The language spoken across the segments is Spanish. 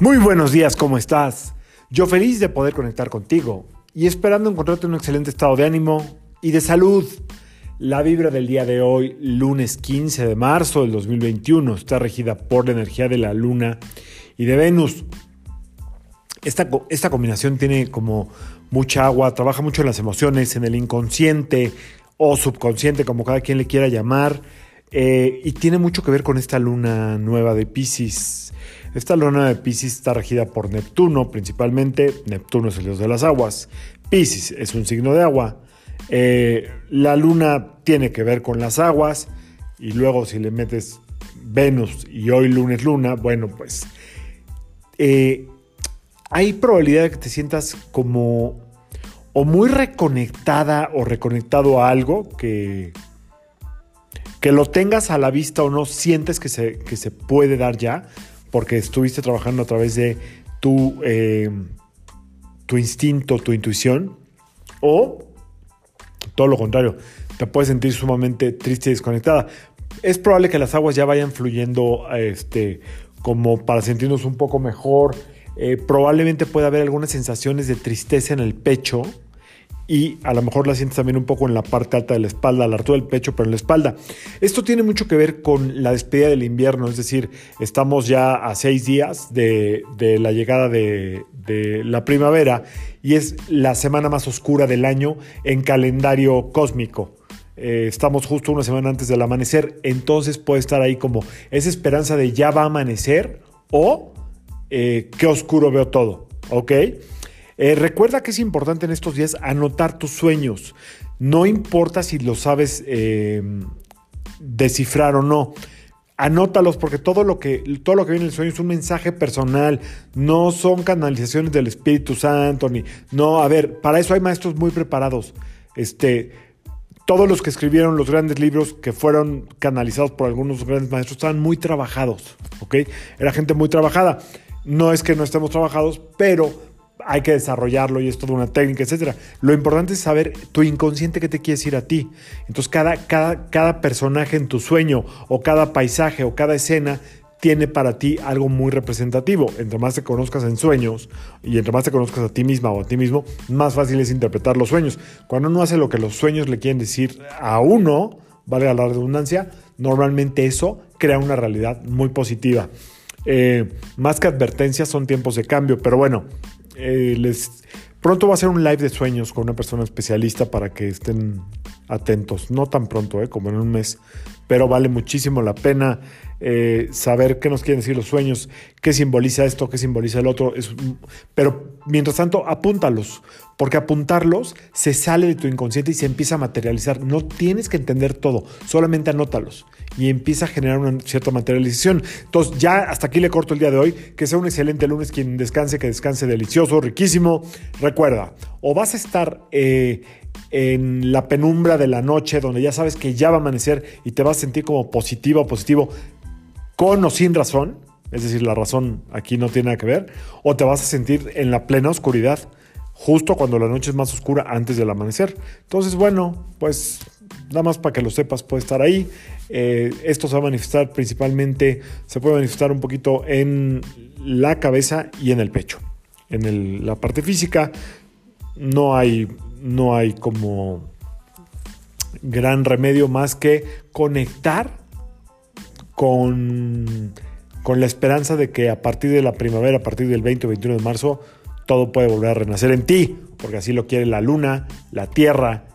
Muy buenos días, ¿cómo estás? Yo feliz de poder conectar contigo y esperando encontrarte en un excelente estado de ánimo y de salud. La vibra del día de hoy, lunes 15 de marzo del 2021, está regida por la energía de la luna y de Venus. Esta, esta combinación tiene como mucha agua, trabaja mucho en las emociones, en el inconsciente o subconsciente, como cada quien le quiera llamar, eh, y tiene mucho que ver con esta luna nueva de Pisces esta luna de Pisces está regida por Neptuno, principalmente. Neptuno es el dios de las aguas. Pisces es un signo de agua. Eh, la luna tiene que ver con las aguas. Y luego si le metes Venus y hoy lunes luna, bueno, pues eh, hay probabilidad de que te sientas como o muy reconectada o reconectado a algo que, que lo tengas a la vista o no sientes que se, que se puede dar ya porque estuviste trabajando a través de tu, eh, tu instinto, tu intuición, o todo lo contrario, te puedes sentir sumamente triste y desconectada. Es probable que las aguas ya vayan fluyendo este, como para sentirnos un poco mejor. Eh, probablemente pueda haber algunas sensaciones de tristeza en el pecho, y a lo mejor la sientes también un poco en la parte alta de la espalda, a la altura del pecho, pero en la espalda. Esto tiene mucho que ver con la despedida del invierno, es decir, estamos ya a seis días de, la llegada de, la primavera y es la semana más oscura del año en calendario cósmico. Eh, estamos justo una semana antes del amanecer, entonces puede estar ahí como esa esperanza de ya va a amanecer o eh, qué oscuro veo todo, ¿ok? Eh, recuerda que es importante en estos días anotar tus sueños. No importa si lo sabes eh, descifrar o no. Anótalos porque todo lo, que, todo lo que viene en el sueño es un mensaje personal, no son canalizaciones del Espíritu Santo, ni. No, a ver, para eso hay maestros muy preparados. Este, todos los que escribieron los grandes libros que fueron canalizados por algunos grandes maestros estaban muy trabajados, ¿ok? Era gente muy trabajada. No es que no estemos trabajados, pero hay que desarrollarlo y es toda una técnica, etc. Lo importante es saber tu inconsciente que te quiere decir a ti. Entonces, cada, cada, cada personaje en tu sueño, o cada paisaje, o cada escena, tiene para ti algo muy representativo. Entre más te conozcas en sueños y entre más te conozcas a ti misma o a ti mismo, más fácil es interpretar los sueños. Cuando uno hace lo que los sueños le quieren decir a uno, valga la redundancia, normalmente eso crea una realidad muy positiva. Eh, más que advertencias son tiempos de cambio, pero bueno, eh, les, pronto va a ser un live de sueños con una persona especialista para que estén atentos. No tan pronto, eh, como en un mes, pero vale muchísimo la pena eh, saber qué nos quieren decir los sueños, qué simboliza esto, qué simboliza el otro. pero mientras tanto, apúntalos, porque apuntarlos se sale de tu inconsciente y se empieza a materializar. No tienes que entender todo, solamente anótalos y empieza a generar una cierta materialización. Entonces, ya hasta aquí le corto el día de hoy. Que sea un excelente lunes. Quien descanse, que descanse delicioso, riquísimo. Recuerda, o vas a estar eh, en la penumbra de la noche, donde ya sabes que ya va a amanecer y te vas a sentir como positivo o positivo, con o sin razón. Es decir, la razón aquí no tiene nada que ver. O te vas a sentir en la plena oscuridad, justo cuando la noche es más oscura antes del amanecer. Entonces, bueno, pues nada más para que lo sepas, puede estar ahí. Eh, esto se va a manifestar principalmente, se puede manifestar un poquito en la cabeza y en el pecho. En la parte física no hay, no hay como gran remedio más que conectar con, con la esperanza de que a partir de la primavera, a partir del 20 o 21 de marzo, todo puede volver a renacer en ti, porque así lo quiere la luna, la tierra,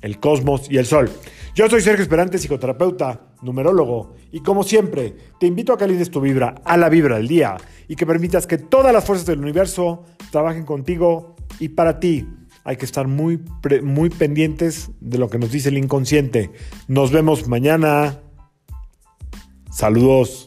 el cosmos y el sol. Yo soy Sergio Esperante, psicoterapeuta, numerólogo, y como siempre, te invito a que alinees tu vibra a la vibra del día y que permitas que todas las fuerzas del universo trabajen contigo y para ti. Hay que estar muy, muy pendientes de lo que nos dice el inconsciente. Nos vemos mañana. Saludos.